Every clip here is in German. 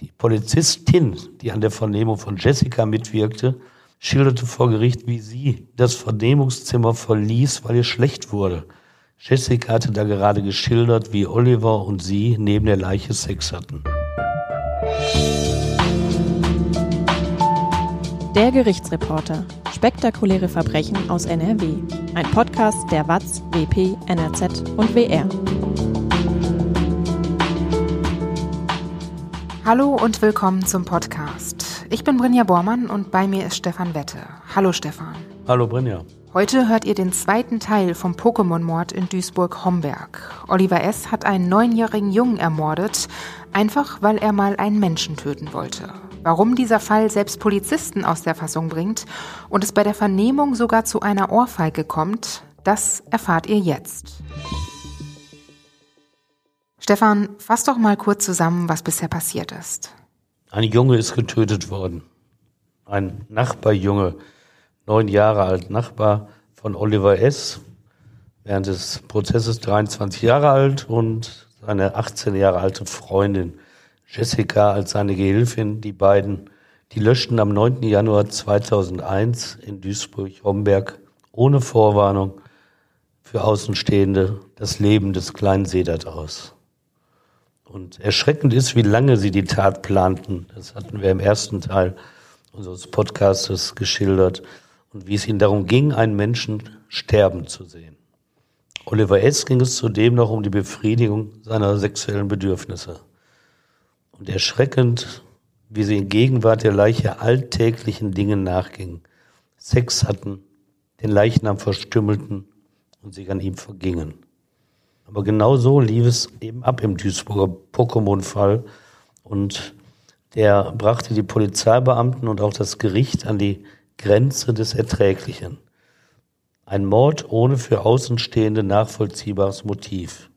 Die Polizistin, die an der Vernehmung von Jessica mitwirkte, schilderte vor Gericht, wie sie das Vernehmungszimmer verließ, weil ihr schlecht wurde. Jessica hatte da gerade geschildert, wie Oliver und sie neben der Leiche Sex hatten. Der Gerichtsreporter. Spektakuläre Verbrechen aus NRW. Ein Podcast der WAZ, WP, NRZ und WR. Hallo und willkommen zum Podcast. Ich bin Brinja Bormann und bei mir ist Stefan Wette. Hallo Stefan. Hallo Brinja. Heute hört ihr den zweiten Teil vom Pokémon-Mord in Duisburg-Homberg. Oliver S. hat einen neunjährigen Jungen ermordet, einfach weil er mal einen Menschen töten wollte. Warum dieser Fall selbst Polizisten aus der Fassung bringt und es bei der Vernehmung sogar zu einer Ohrfeige kommt, das erfahrt ihr jetzt. Stefan, fass doch mal kurz zusammen, was bisher passiert ist. Ein Junge ist getötet worden. Ein Nachbarjunge, neun Jahre alt, Nachbar von Oliver S., während des Prozesses 23 Jahre alt und seine 18 Jahre alte Freundin Jessica als seine Gehilfin. Die beiden, die löschten am 9. Januar 2001 in Duisburg-Homberg ohne Vorwarnung für Außenstehende das Leben des kleinen Sedat aus. Und erschreckend ist, wie lange sie die Tat planten. Das hatten wir im ersten Teil unseres Podcastes geschildert. Und wie es ihnen darum ging, einen Menschen sterben zu sehen. Oliver S. ging es zudem noch um die Befriedigung seiner sexuellen Bedürfnisse. Und erschreckend, wie sie in Gegenwart der Leiche alltäglichen Dingen nachgingen. Sex hatten, den Leichnam verstümmelten und sich an ihm vergingen. Aber genau so lief es eben ab im Duisburger Pokémon-Fall. Und der brachte die Polizeibeamten und auch das Gericht an die Grenze des Erträglichen. Ein Mord ohne für Außenstehende nachvollziehbares Motiv.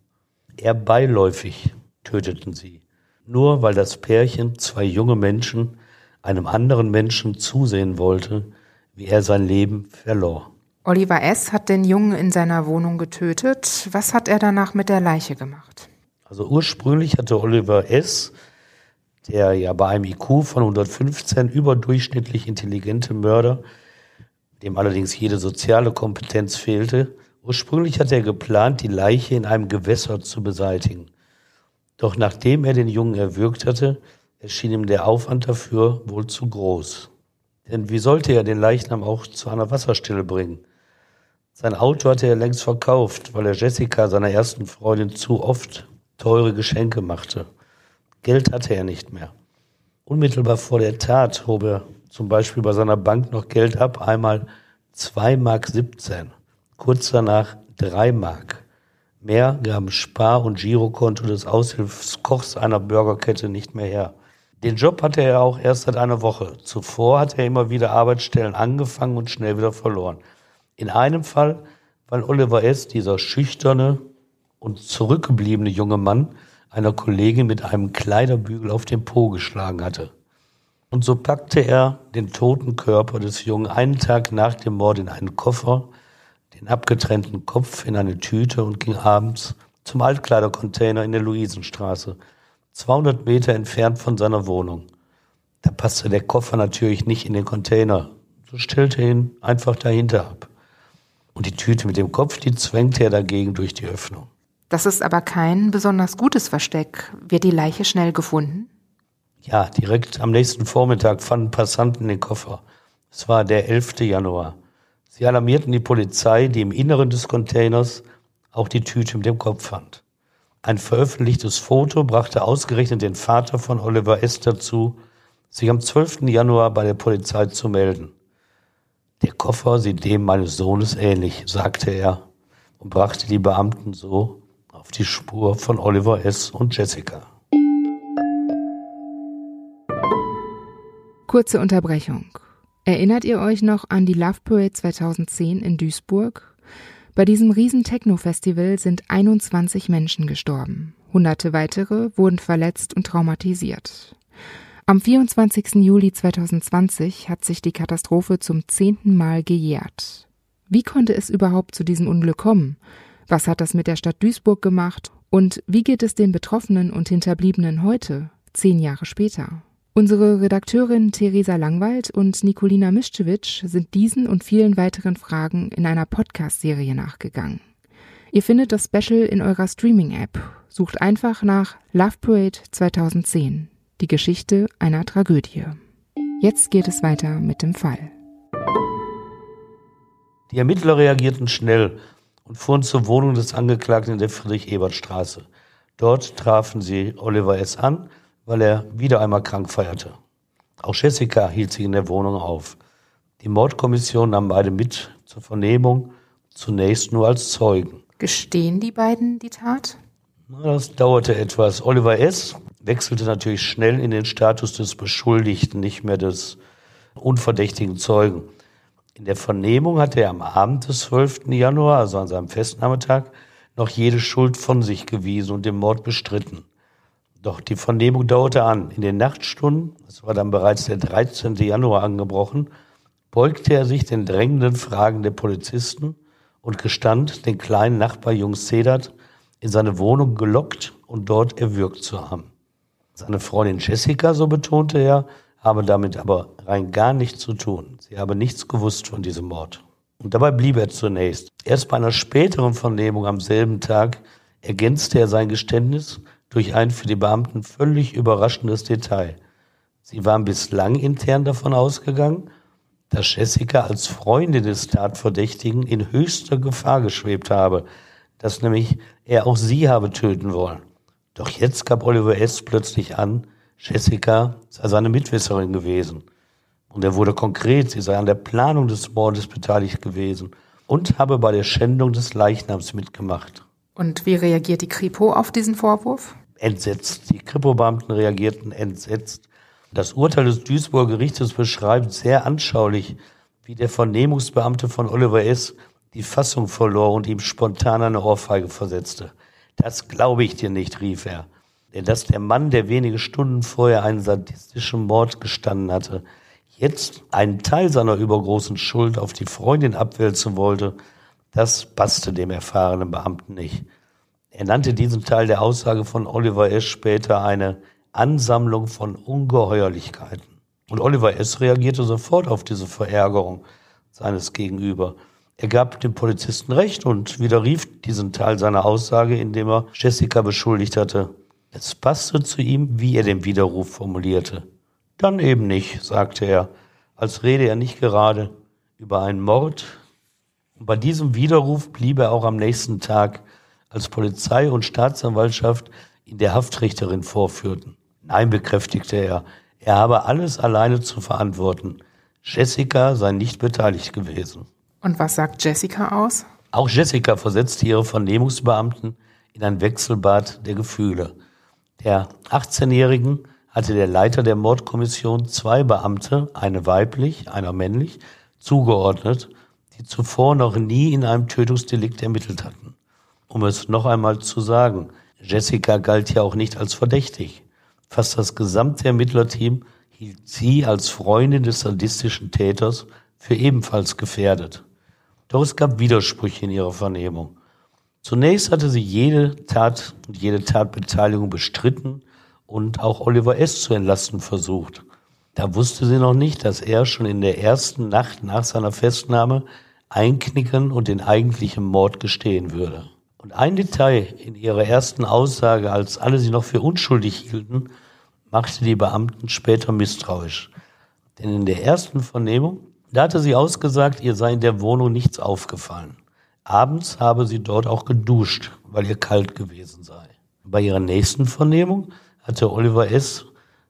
Eher beiläufig töteten sie. Nur weil das Pärchen, zwei junge Menschen, einem anderen Menschen zusehen wollte, wie er sein Leben verlor. Oliver S. hat den Jungen in seiner Wohnung getötet. Was hat er danach mit der Leiche gemacht? Also ursprünglich hatte Oliver S., der ja bei einem IQ von 115 überdurchschnittlich intelligente Mörder, dem allerdings jede soziale Kompetenz fehlte, ursprünglich hatte er geplant, die Leiche in einem Gewässer zu beseitigen. Doch nachdem er den Jungen erwürgt hatte, erschien ihm der Aufwand dafür wohl zu groß. Denn wie sollte er den Leichnam auch zu einer Wasserstelle bringen? Sein Auto hatte er längst verkauft, weil er Jessica, seiner ersten Freundin, zu oft teure Geschenke machte. Geld hatte er nicht mehr. Unmittelbar vor der Tat hob er zum Beispiel bei seiner Bank noch Geld ab, einmal 2 Mark 17, kurz danach 3 Mark. Mehr gaben Spar- und Girokonto des Aushilfskochs einer Burgerkette nicht mehr her. Den Job hatte er auch erst seit einer Woche. Zuvor hatte er immer wieder Arbeitsstellen angefangen und schnell wieder verloren. In einem Fall, weil Oliver S., dieser schüchterne und zurückgebliebene junge Mann, einer Kollegin mit einem Kleiderbügel auf den Po geschlagen hatte. Und so packte er den toten Körper des Jungen einen Tag nach dem Mord in einen Koffer, den abgetrennten Kopf in eine Tüte und ging abends zum Altkleidercontainer in der Luisenstraße, 200 Meter entfernt von seiner Wohnung. Da passte der Koffer natürlich nicht in den Container. So stellte er ihn einfach dahinter ab. Und die Tüte mit dem Kopf, die zwängte er dagegen durch die Öffnung. Das ist aber kein besonders gutes Versteck. Wird die Leiche schnell gefunden? Ja, direkt am nächsten Vormittag fanden Passanten den Koffer. Es war der 11. Januar. Sie alarmierten die Polizei, die im Inneren des Containers auch die Tüte mit dem Kopf fand. Ein veröffentlichtes Foto brachte ausgerechnet den Vater von Oliver S. dazu, sich am 12. Januar bei der Polizei zu melden. Der Koffer sieht dem meines Sohnes ähnlich, sagte er und brachte die Beamten so auf die Spur von Oliver S. und Jessica. Kurze Unterbrechung. Erinnert ihr euch noch an die Love Parade 2010 in Duisburg? Bei diesem riesen Techno-Festival sind 21 Menschen gestorben. Hunderte weitere wurden verletzt und traumatisiert. Am 24. Juli 2020 hat sich die Katastrophe zum zehnten Mal gejährt. Wie konnte es überhaupt zu diesem Unglück kommen? Was hat das mit der Stadt Duisburg gemacht? Und wie geht es den Betroffenen und Hinterbliebenen heute? zehn Jahre später. Unsere Redakteurin Theresa Langwald und Nikolina Mischewitsch sind diesen und vielen weiteren Fragen in einer Podcast-Serie nachgegangen. Ihr findet das Special in eurer Streaming-App. Sucht einfach nach Love Parade 2010. Die Geschichte einer Tragödie. Jetzt geht es weiter mit dem Fall. Die Ermittler reagierten schnell und fuhren zur Wohnung des Angeklagten in der Friedrich-Ebert-Straße. Dort trafen sie Oliver S. an, weil er wieder einmal krank feierte. Auch Jessica hielt sich in der Wohnung auf. Die Mordkommission nahm beide mit zur Vernehmung, zunächst nur als Zeugen. Gestehen die beiden die Tat? Das dauerte etwas. Oliver S. wechselte natürlich schnell in den Status des Beschuldigten, nicht mehr des unverdächtigen Zeugen. In der Vernehmung hatte er am Abend des 12. Januar, also an seinem Festnahmetag, noch jede Schuld von sich gewiesen und den Mord bestritten. Doch die Vernehmung dauerte an. In den Nachtstunden, es war dann bereits der 13. Januar angebrochen, beugte er sich den drängenden Fragen der Polizisten und gestand, den kleinen Nachbar Jungs Sedat in seine Wohnung gelockt und dort erwürgt zu haben. Seine Freundin Jessica, so betonte er, habe damit aber rein gar nichts zu tun. Sie habe nichts gewusst von diesem Mord. Und dabei blieb er zunächst. Erst bei einer späteren Vernehmung am selben Tag ergänzte er sein Geständnis durch ein für die Beamten völlig überraschendes Detail. Sie waren bislang intern davon ausgegangen, dass Jessica als Freundin des Tatverdächtigen in höchster Gefahr geschwebt habe, dass nämlich er auch sie habe töten wollen. Doch jetzt gab Oliver S. plötzlich an, Jessica sei seine Mitwisserin gewesen. Und er wurde konkret, sie sei an der Planung des Mordes beteiligt gewesen und habe bei der Schändung des Leichnams mitgemacht. Und wie reagiert die Kripo auf diesen Vorwurf? Entsetzt. Die Kripo-Beamten reagierten entsetzt. Das Urteil des Duisburger Gerichtes beschreibt sehr anschaulich, wie der Vernehmungsbeamte von Oliver S. die Fassung verlor und ihm spontan eine Ohrfeige versetzte. Das glaube ich dir nicht, rief er dass der Mann, der wenige Stunden vorher einen sadistischen Mord gestanden hatte, jetzt einen Teil seiner übergroßen Schuld auf die Freundin abwälzen wollte, das passte dem erfahrenen Beamten nicht. Er nannte diesen Teil der Aussage von Oliver S. später eine Ansammlung von Ungeheuerlichkeiten. Und Oliver S. reagierte sofort auf diese Verärgerung seines Gegenüber. Er gab dem Polizisten recht und widerrief diesen Teil seiner Aussage, indem er Jessica beschuldigt hatte, es passte zu ihm, wie er den Widerruf formulierte. Dann eben nicht, sagte er, als rede er nicht gerade über einen Mord. Und bei diesem Widerruf blieb er auch am nächsten Tag, als Polizei und Staatsanwaltschaft ihn der Haftrichterin vorführten. Nein, bekräftigte er, er habe alles alleine zu verantworten. Jessica sei nicht beteiligt gewesen. Und was sagt Jessica aus? Auch Jessica versetzte ihre Vernehmungsbeamten in ein Wechselbad der Gefühle. Der 18-Jährigen hatte der Leiter der Mordkommission zwei Beamte, eine weiblich, einer männlich, zugeordnet, die zuvor noch nie in einem Tötungsdelikt ermittelt hatten. Um es noch einmal zu sagen, Jessica galt ja auch nicht als verdächtig. Fast das gesamte Ermittlerteam hielt sie als Freundin des sadistischen Täters für ebenfalls gefährdet. Doch es gab Widersprüche in ihrer Vernehmung. Zunächst hatte sie jede Tat und jede Tatbeteiligung bestritten und auch Oliver S. zu entlasten versucht. Da wusste sie noch nicht, dass er schon in der ersten Nacht nach seiner Festnahme einknicken und den eigentlichen Mord gestehen würde. Und ein Detail in ihrer ersten Aussage, als alle sie noch für unschuldig hielten, machte die Beamten später misstrauisch. Denn in der ersten Vernehmung, da hatte sie ausgesagt, ihr sei in der Wohnung nichts aufgefallen. Abends habe sie dort auch geduscht, weil ihr kalt gewesen sei. Bei ihrer nächsten Vernehmung hatte Oliver S.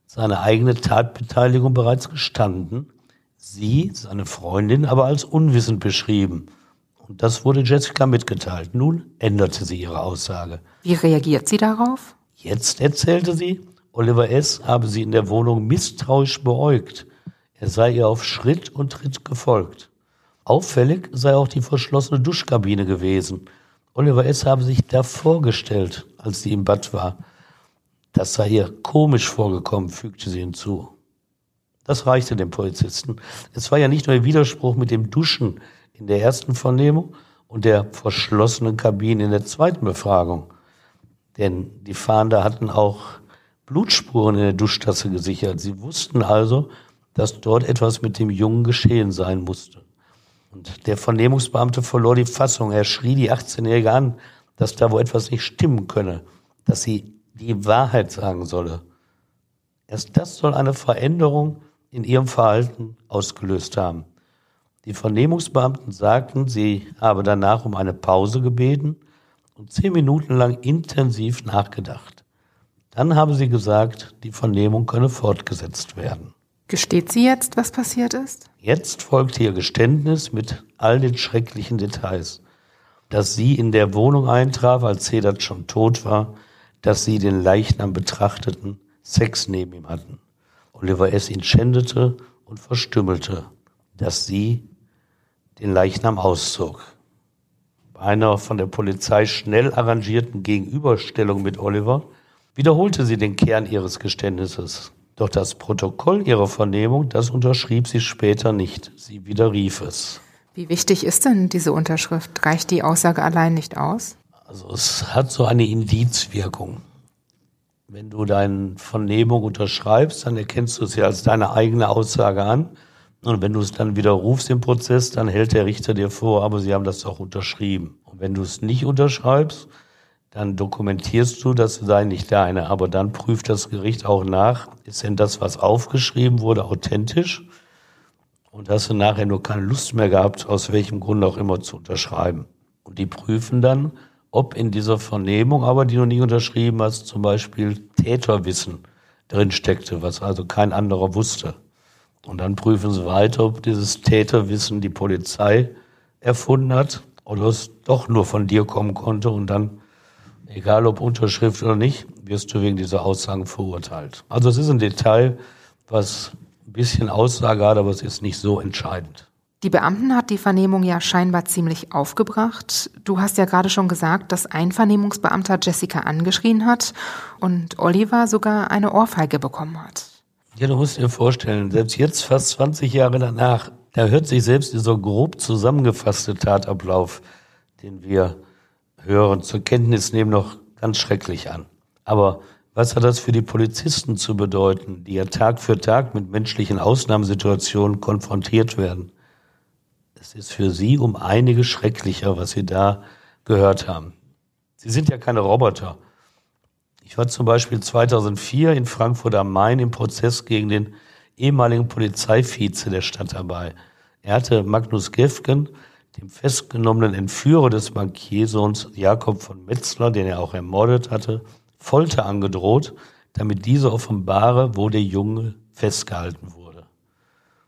seine eigene Tatbeteiligung bereits gestanden, sie, seine Freundin, aber als unwissend beschrieben. Und das wurde Jessica mitgeteilt. Nun änderte sie ihre Aussage. Wie reagiert sie darauf? Jetzt erzählte sie, Oliver S. habe sie in der Wohnung misstrauisch beäugt. Er sei ihr auf Schritt und Tritt gefolgt. Auffällig sei auch die verschlossene Duschkabine gewesen. Oliver S. habe sich da vorgestellt, als sie im Bad war. Das sei ihr komisch vorgekommen, fügte sie hinzu. Das reichte dem Polizisten. Es war ja nicht nur der Widerspruch mit dem Duschen in der ersten Vernehmung und der verschlossenen Kabine in der zweiten Befragung. Denn die Fahnder hatten auch Blutspuren in der Duschtasse gesichert. Sie wussten also, dass dort etwas mit dem Jungen geschehen sein musste. Und der Vernehmungsbeamte verlor die Fassung. Er schrie die 18-Jährige an, dass da wo etwas nicht stimmen könne, dass sie die Wahrheit sagen solle. Erst das soll eine Veränderung in ihrem Verhalten ausgelöst haben. Die Vernehmungsbeamten sagten, sie habe danach um eine Pause gebeten und zehn Minuten lang intensiv nachgedacht. Dann haben sie gesagt, die Vernehmung könne fortgesetzt werden. Gesteht sie jetzt, was passiert ist? Jetzt folgt ihr Geständnis mit all den schrecklichen Details. Dass sie in der Wohnung eintraf, als Sedat schon tot war, dass sie den Leichnam betrachteten, Sex neben ihm hatten. Oliver S. ihn schändete und verstümmelte, dass sie den Leichnam auszog. Bei einer von der Polizei schnell arrangierten Gegenüberstellung mit Oliver wiederholte sie den Kern ihres Geständnisses. Doch das Protokoll ihrer Vernehmung, das unterschrieb sie später nicht. Sie widerrief es. Wie wichtig ist denn diese Unterschrift? Reicht die Aussage allein nicht aus? Also es hat so eine Indizwirkung. Wenn du deine Vernehmung unterschreibst, dann erkennst du es ja als deine eigene Aussage an. Und wenn du es dann widerrufst im Prozess, dann hält der Richter dir vor, aber sie haben das auch unterschrieben. Und wenn du es nicht unterschreibst, dann dokumentierst du, das sei nicht deine. Aber dann prüft das Gericht auch nach, ist denn das, was aufgeschrieben wurde, authentisch? Und hast du nachher nur keine Lust mehr gehabt, aus welchem Grund auch immer zu unterschreiben. Und die prüfen dann, ob in dieser Vernehmung, aber die du nie unterschrieben hast, zum Beispiel Täterwissen drin steckte, was also kein anderer wusste. Und dann prüfen sie weiter, ob dieses Täterwissen die Polizei erfunden hat oder es doch nur von dir kommen konnte und dann egal ob Unterschrift oder nicht, wirst du wegen dieser Aussagen verurteilt. Also es ist ein Detail, was ein bisschen Aussage hat, aber es ist nicht so entscheidend. Die Beamten hat die Vernehmung ja scheinbar ziemlich aufgebracht. Du hast ja gerade schon gesagt, dass ein Vernehmungsbeamter Jessica angeschrien hat und Oliver sogar eine Ohrfeige bekommen hat. Ja, du musst dir vorstellen, selbst jetzt, fast 20 Jahre danach, da hört sich selbst dieser grob zusammengefasste Tatablauf, den wir hören, zur Kenntnis nehmen, noch ganz schrecklich an. Aber was hat das für die Polizisten zu bedeuten, die ja Tag für Tag mit menschlichen Ausnahmesituationen konfrontiert werden? Es ist für sie um einige schrecklicher, was sie da gehört haben. Sie sind ja keine Roboter. Ich war zum Beispiel 2004 in Frankfurt am Main im Prozess gegen den ehemaligen Polizeivize der Stadt dabei. Er hatte Magnus Gefgen, dem festgenommenen Entführer des Bankiersohns Jakob von Metzler, den er auch ermordet hatte, Folter angedroht, damit dieser offenbare, wo der Junge festgehalten wurde.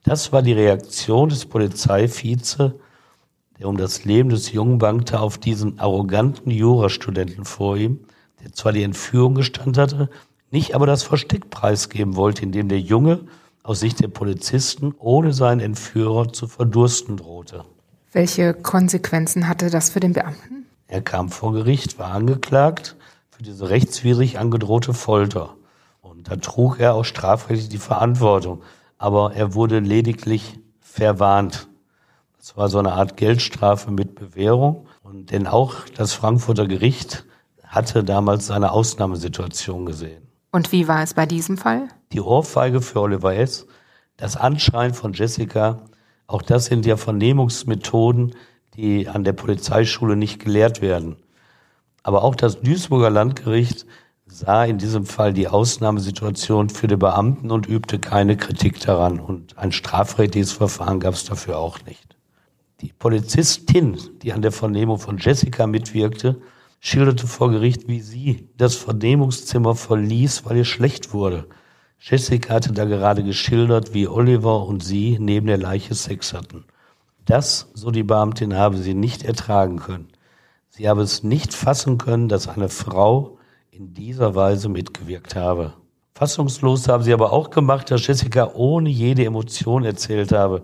Das war die Reaktion des Polizeivize, der um das Leben des Jungen bangte, auf diesen arroganten Jurastudenten vor ihm, der zwar die Entführung gestand hatte, nicht aber das Versteck preisgeben wollte, indem der Junge aus Sicht der Polizisten ohne seinen Entführer zu verdursten drohte. Welche Konsequenzen hatte das für den Beamten? Er kam vor Gericht, war angeklagt für diese rechtswidrig angedrohte Folter. Und da trug er auch strafrechtlich die Verantwortung. Aber er wurde lediglich verwarnt. Das war so eine Art Geldstrafe mit Bewährung. Und denn auch das Frankfurter Gericht hatte damals seine Ausnahmesituation gesehen. Und wie war es bei diesem Fall? Die Ohrfeige für Oliver S., das Anschreien von Jessica, auch das sind ja Vernehmungsmethoden, die an der Polizeischule nicht gelehrt werden. Aber auch das Duisburger Landgericht sah in diesem Fall die Ausnahmesituation für die Beamten und übte keine Kritik daran. Und ein strafrechtliches Verfahren gab es dafür auch nicht. Die Polizistin, die an der Vernehmung von Jessica mitwirkte, schilderte vor Gericht, wie sie das Vernehmungszimmer verließ, weil ihr schlecht wurde. Jessica hatte da gerade geschildert, wie Oliver und sie neben der Leiche Sex hatten. Das, so die Beamtin, habe sie nicht ertragen können. Sie habe es nicht fassen können, dass eine Frau in dieser Weise mitgewirkt habe. Fassungslos habe sie aber auch gemacht, dass Jessica ohne jede Emotion erzählt habe,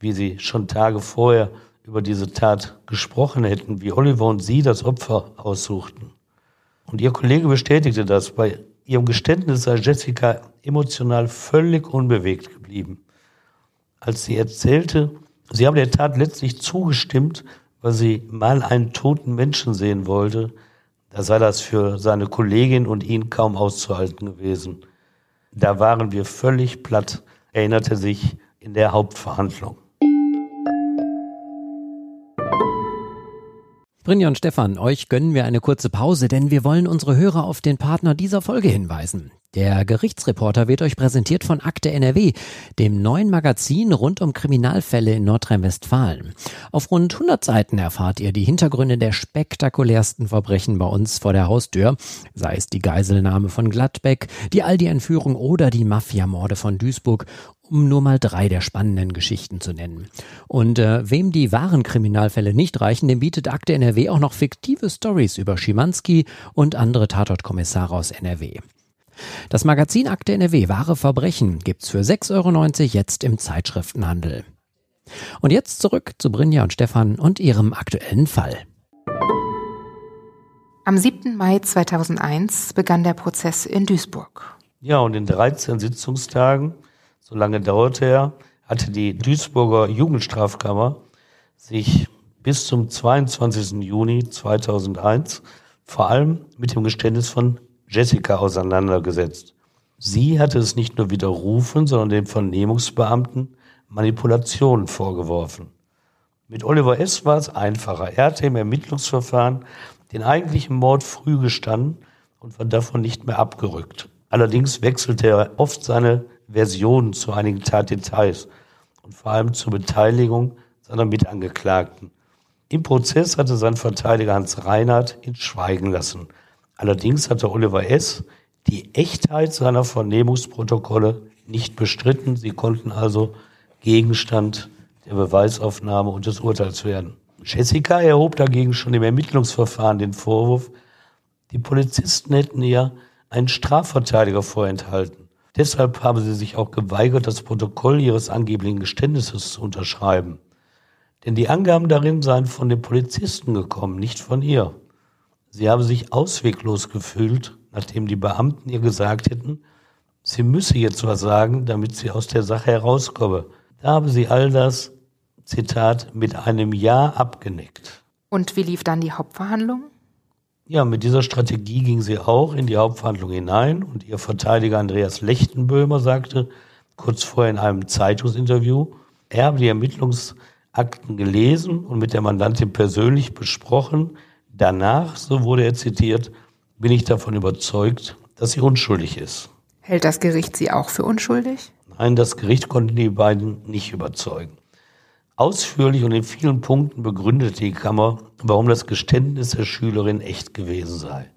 wie sie schon Tage vorher über diese Tat gesprochen hätten, wie Oliver und sie das Opfer aussuchten. Und ihr Kollege bestätigte das. Bei ihrem Geständnis sei Jessica emotional völlig unbewegt geblieben. Als sie erzählte, sie habe der Tat letztlich zugestimmt, weil sie mal einen toten Menschen sehen wollte, da sei das für seine Kollegin und ihn kaum auszuhalten gewesen. Da waren wir völlig platt, erinnerte sich in der Hauptverhandlung. Brinja und Stefan, euch gönnen wir eine kurze Pause, denn wir wollen unsere Hörer auf den Partner dieser Folge hinweisen. Der Gerichtsreporter wird euch präsentiert von Akte NRW, dem neuen Magazin rund um Kriminalfälle in Nordrhein-Westfalen. Auf rund 100 Seiten erfahrt ihr die Hintergründe der spektakulärsten Verbrechen bei uns vor der Haustür, sei es die Geiselnahme von Gladbeck, die Aldi-Entführung oder die Mafiamorde von Duisburg um nur mal drei der spannenden Geschichten zu nennen. Und äh, wem die wahren Kriminalfälle nicht reichen, dem bietet Akte NRW auch noch fiktive Stories über Schimanski und andere Tatortkommissare aus NRW. Das Magazin Akte NRW Wahre Verbrechen gibt's für 6,90 Euro jetzt im Zeitschriftenhandel. Und jetzt zurück zu Brinja und Stefan und ihrem aktuellen Fall. Am 7. Mai 2001 begann der Prozess in Duisburg. Ja, und in 13 Sitzungstagen so lange dauerte er, hatte die Duisburger Jugendstrafkammer sich bis zum 22. Juni 2001 vor allem mit dem Geständnis von Jessica auseinandergesetzt. Sie hatte es nicht nur widerrufen, sondern dem Vernehmungsbeamten Manipulationen vorgeworfen. Mit Oliver S. war es einfacher. Er hatte im Ermittlungsverfahren den eigentlichen Mord früh gestanden und war davon nicht mehr abgerückt. Allerdings wechselte er oft seine Versionen zu einigen Tatdetails und vor allem zur Beteiligung seiner Mitangeklagten. Im Prozess hatte sein Verteidiger Hans Reinhardt ihn schweigen lassen. Allerdings hatte Oliver S. die Echtheit seiner Vernehmungsprotokolle nicht bestritten. Sie konnten also Gegenstand der Beweisaufnahme und des Urteils werden. Jessica erhob dagegen schon im Ermittlungsverfahren den Vorwurf, die Polizisten hätten ihr einen Strafverteidiger vorenthalten. Deshalb haben sie sich auch geweigert, das Protokoll ihres angeblichen Geständnisses zu unterschreiben. Denn die Angaben darin seien von den Polizisten gekommen, nicht von ihr. Sie habe sich ausweglos gefühlt, nachdem die Beamten ihr gesagt hätten, sie müsse jetzt was sagen, damit sie aus der Sache herauskomme. Da habe sie all das, Zitat, mit einem Ja abgenickt. Und wie lief dann die Hauptverhandlung? Ja, mit dieser Strategie ging sie auch in die Hauptverhandlung hinein und ihr Verteidiger Andreas Lechtenböhmer sagte kurz vorher in einem Zeitungsinterview, er habe die Ermittlungsakten gelesen und mit der Mandantin persönlich besprochen. Danach, so wurde er zitiert, bin ich davon überzeugt, dass sie unschuldig ist. Hält das Gericht sie auch für unschuldig? Nein, das Gericht konnte die beiden nicht überzeugen. Ausführlich und in vielen Punkten begründete die Kammer, warum das Geständnis der Schülerin echt gewesen sei.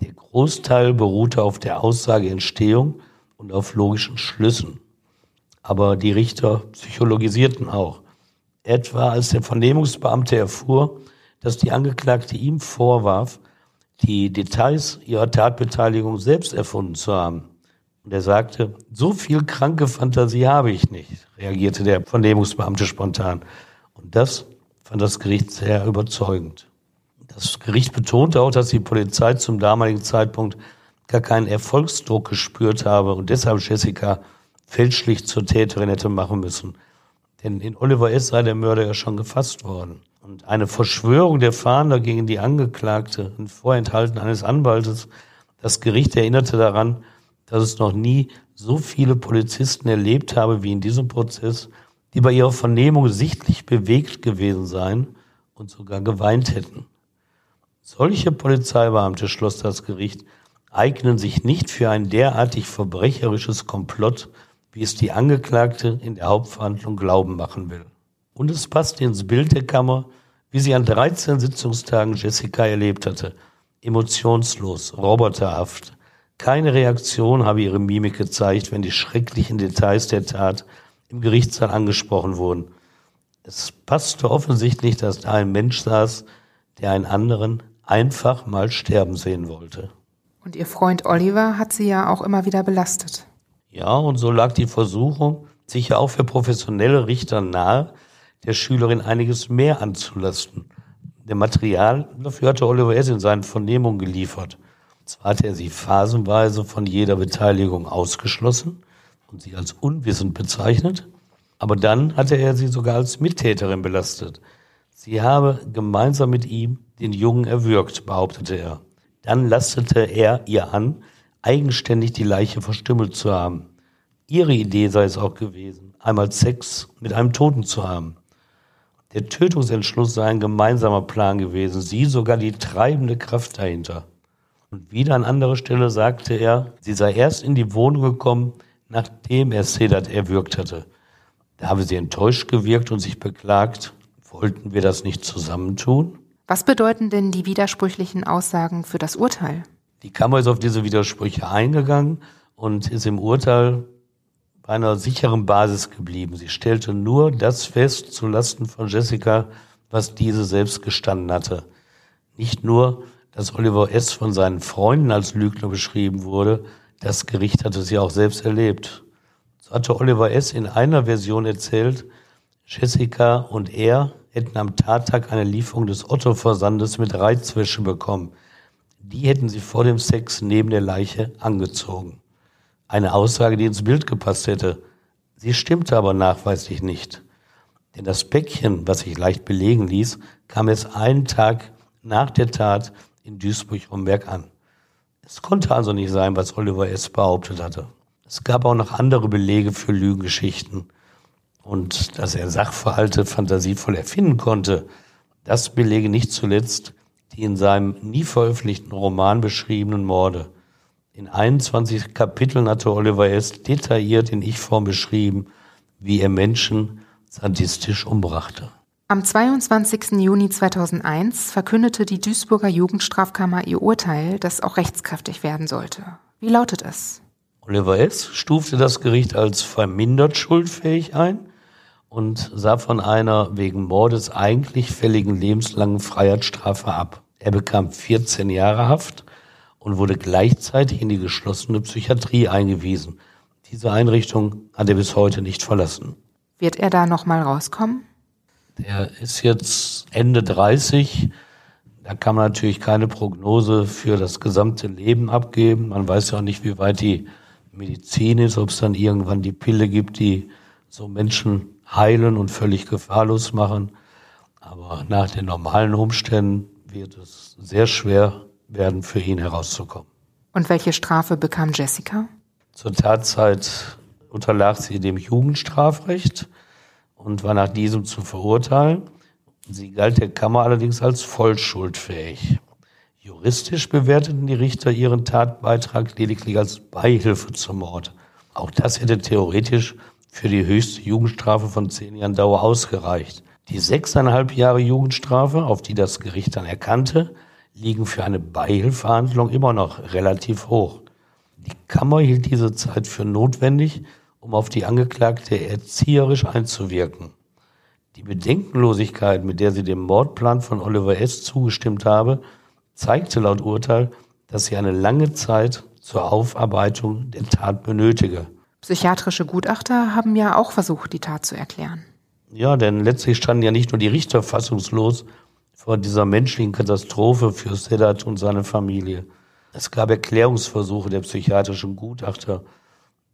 Der Großteil beruhte auf der Aussageentstehung und auf logischen Schlüssen. Aber die Richter psychologisierten auch. Etwa als der Vernehmungsbeamte erfuhr, dass die Angeklagte ihm vorwarf, die Details ihrer Tatbeteiligung selbst erfunden zu haben. Und er sagte, so viel kranke Fantasie habe ich nicht, reagierte der Vernehmungsbeamte spontan. Und das fand das Gericht sehr überzeugend. Das Gericht betonte auch, dass die Polizei zum damaligen Zeitpunkt gar keinen Erfolgsdruck gespürt habe und deshalb Jessica fälschlich zur Täterin hätte machen müssen. Denn in Oliver S. sei der Mörder ja schon gefasst worden. Und eine Verschwörung der Fahnder gegen die Angeklagte und Vorenthalten eines Anwaltes, das Gericht erinnerte daran, dass es noch nie so viele Polizisten erlebt habe wie in diesem Prozess, die bei ihrer Vernehmung sichtlich bewegt gewesen seien und sogar geweint hätten. Solche Polizeibeamte, schloss das Gericht, eignen sich nicht für ein derartig verbrecherisches Komplott, wie es die Angeklagte in der Hauptverhandlung glauben machen will. Und es passt ins Bild der Kammer, wie sie an 13 Sitzungstagen Jessica erlebt hatte. Emotionslos, roboterhaft, keine Reaktion habe ihre Mimik gezeigt, wenn die schrecklichen Details der Tat im Gerichtssaal angesprochen wurden. Es passte offensichtlich, dass da ein Mensch saß, der einen anderen einfach mal sterben sehen wollte. Und ihr Freund Oliver hat sie ja auch immer wieder belastet. Ja, und so lag die Versuchung, sicher auch für professionelle Richter nahe, der Schülerin einiges mehr anzulasten. Der Material dafür hatte Oliver S. in seinen Vernehmungen geliefert. Zwar hat er sie phasenweise von jeder Beteiligung ausgeschlossen und sie als unwissend bezeichnet, aber dann hatte er sie sogar als Mittäterin belastet. Sie habe gemeinsam mit ihm den Jungen erwürgt, behauptete er. Dann lastete er ihr an, eigenständig die Leiche verstümmelt zu haben. Ihre Idee sei es auch gewesen, einmal Sex mit einem Toten zu haben. Der Tötungsentschluss sei ein gemeinsamer Plan gewesen, sie sogar die treibende Kraft dahinter. Und wieder an anderer Stelle sagte er, sie sei erst in die Wohnung gekommen, nachdem er Sedat erwürgt hatte. Da habe sie enttäuscht gewirkt und sich beklagt, wollten wir das nicht zusammentun? Was bedeuten denn die widersprüchlichen Aussagen für das Urteil? Die Kammer ist auf diese Widersprüche eingegangen und ist im Urteil bei einer sicheren Basis geblieben. Sie stellte nur das fest zulasten von Jessica, was diese selbst gestanden hatte. Nicht nur, dass Oliver S. von seinen Freunden als Lügner beschrieben wurde, das Gericht hatte sie auch selbst erlebt. So hatte Oliver S. in einer Version erzählt, Jessica und er hätten am Tattag eine Lieferung des Otto-Versandes mit Reizwäsche bekommen. Die hätten sie vor dem Sex neben der Leiche angezogen. Eine Aussage, die ins Bild gepasst hätte. Sie stimmte aber nachweislich nicht. Denn das Päckchen, was sich leicht belegen ließ, kam erst einen Tag nach der Tat in Duisburg-Romberg an. Es konnte also nicht sein, was Oliver S. behauptet hatte. Es gab auch noch andere Belege für Lügengeschichten. Und dass er Sachverhalte fantasievoll erfinden konnte, das belege nicht zuletzt die in seinem nie veröffentlichten Roman beschriebenen Morde. In 21 Kapiteln hatte Oliver S. detailliert in Ich-Form beschrieben, wie er Menschen sadistisch umbrachte. Am 22. Juni 2001 verkündete die Duisburger Jugendstrafkammer ihr Urteil, das auch rechtskräftig werden sollte. Wie lautet es? Oliver S. stufte das Gericht als vermindert schuldfähig ein und sah von einer wegen Mordes eigentlich fälligen lebenslangen Freiheitsstrafe ab. Er bekam 14 Jahre Haft und wurde gleichzeitig in die geschlossene Psychiatrie eingewiesen. Diese Einrichtung hat er bis heute nicht verlassen. Wird er da nochmal rauskommen? Der ist jetzt Ende 30. Da kann man natürlich keine Prognose für das gesamte Leben abgeben. Man weiß ja auch nicht, wie weit die Medizin ist, ob es dann irgendwann die Pille gibt, die so Menschen heilen und völlig gefahrlos machen. Aber nach den normalen Umständen wird es sehr schwer werden, für ihn herauszukommen. Und welche Strafe bekam Jessica? Zur Tatzeit unterlag sie dem Jugendstrafrecht und war nach diesem zu verurteilen. Sie galt der Kammer allerdings als vollschuldfähig. Juristisch bewerteten die Richter ihren Tatbeitrag lediglich als Beihilfe zum Mord. Auch das hätte theoretisch für die höchste Jugendstrafe von zehn Jahren Dauer ausgereicht. Die sechseinhalb Jahre Jugendstrafe, auf die das Gericht dann erkannte, liegen für eine Beihilfehandlung immer noch relativ hoch. Die Kammer hielt diese Zeit für notwendig, um auf die Angeklagte erzieherisch einzuwirken. Die Bedenkenlosigkeit, mit der sie dem Mordplan von Oliver S. zugestimmt habe, zeigte laut Urteil, dass sie eine lange Zeit zur Aufarbeitung der Tat benötige. Psychiatrische Gutachter haben ja auch versucht, die Tat zu erklären. Ja, denn letztlich standen ja nicht nur die Richter fassungslos vor dieser menschlichen Katastrophe für Sedat und seine Familie. Es gab Erklärungsversuche der psychiatrischen Gutachter.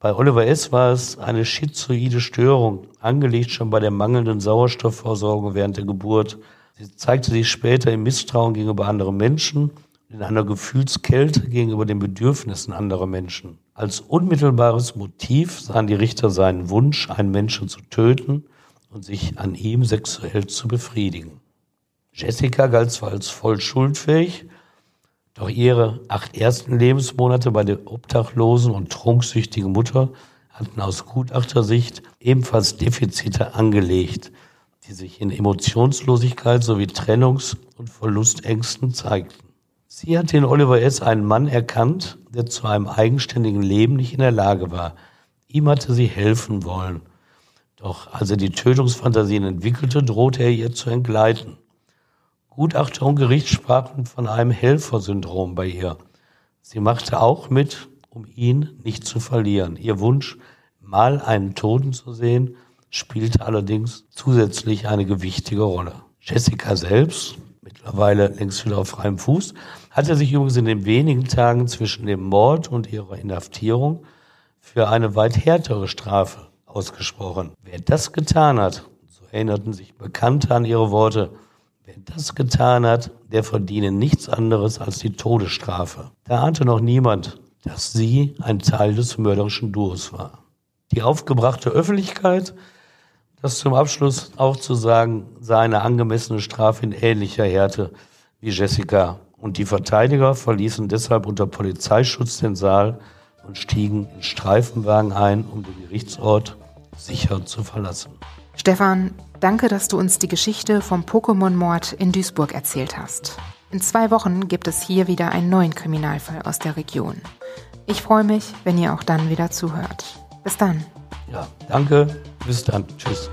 Bei Oliver S. war es eine schizoide Störung, angelegt schon bei der mangelnden Sauerstoffversorgung während der Geburt. Sie zeigte sich später im Misstrauen gegenüber anderen Menschen, in einer Gefühlskälte gegenüber den Bedürfnissen anderer Menschen. Als unmittelbares Motiv sahen die Richter seinen Wunsch, einen Menschen zu töten und sich an ihm sexuell zu befriedigen. Jessica galt zwar als voll schuldfähig, doch ihre acht ersten Lebensmonate bei der obdachlosen und trunksüchtigen Mutter hatten aus Gutachtersicht ebenfalls Defizite angelegt, die sich in Emotionslosigkeit sowie Trennungs- und Verlustängsten zeigten. Sie hatte in Oliver S. einen Mann erkannt, der zu einem eigenständigen Leben nicht in der Lage war. Ihm hatte sie helfen wollen. Doch als er die Tötungsfantasien entwickelte, drohte er ihr zu entgleiten. Gutachter und Gericht sprachen von einem Helfersyndrom bei ihr. Sie machte auch mit, um ihn nicht zu verlieren. Ihr Wunsch, mal einen Toten zu sehen, spielte allerdings zusätzlich eine gewichtige Rolle. Jessica selbst, mittlerweile längst wieder auf freiem Fuß, hatte sich übrigens in den wenigen Tagen zwischen dem Mord und ihrer Inhaftierung für eine weit härtere Strafe ausgesprochen. Wer das getan hat, so erinnerten sich Bekannte an ihre Worte, Wer das getan hat, der verdiene nichts anderes als die Todesstrafe. Da ahnte noch niemand, dass sie ein Teil des mörderischen Duos war. Die aufgebrachte Öffentlichkeit, das zum Abschluss auch zu sagen, sah eine angemessene Strafe in ähnlicher Härte wie Jessica. Und die Verteidiger verließen deshalb unter Polizeischutz den Saal und stiegen in Streifenwagen ein, um den Gerichtsort sicher zu verlassen. Stefan, danke, dass du uns die Geschichte vom Pokémon-Mord in Duisburg erzählt hast. In zwei Wochen gibt es hier wieder einen neuen Kriminalfall aus der Region. Ich freue mich, wenn ihr auch dann wieder zuhört. Bis dann. Ja, danke. Bis dann. Tschüss.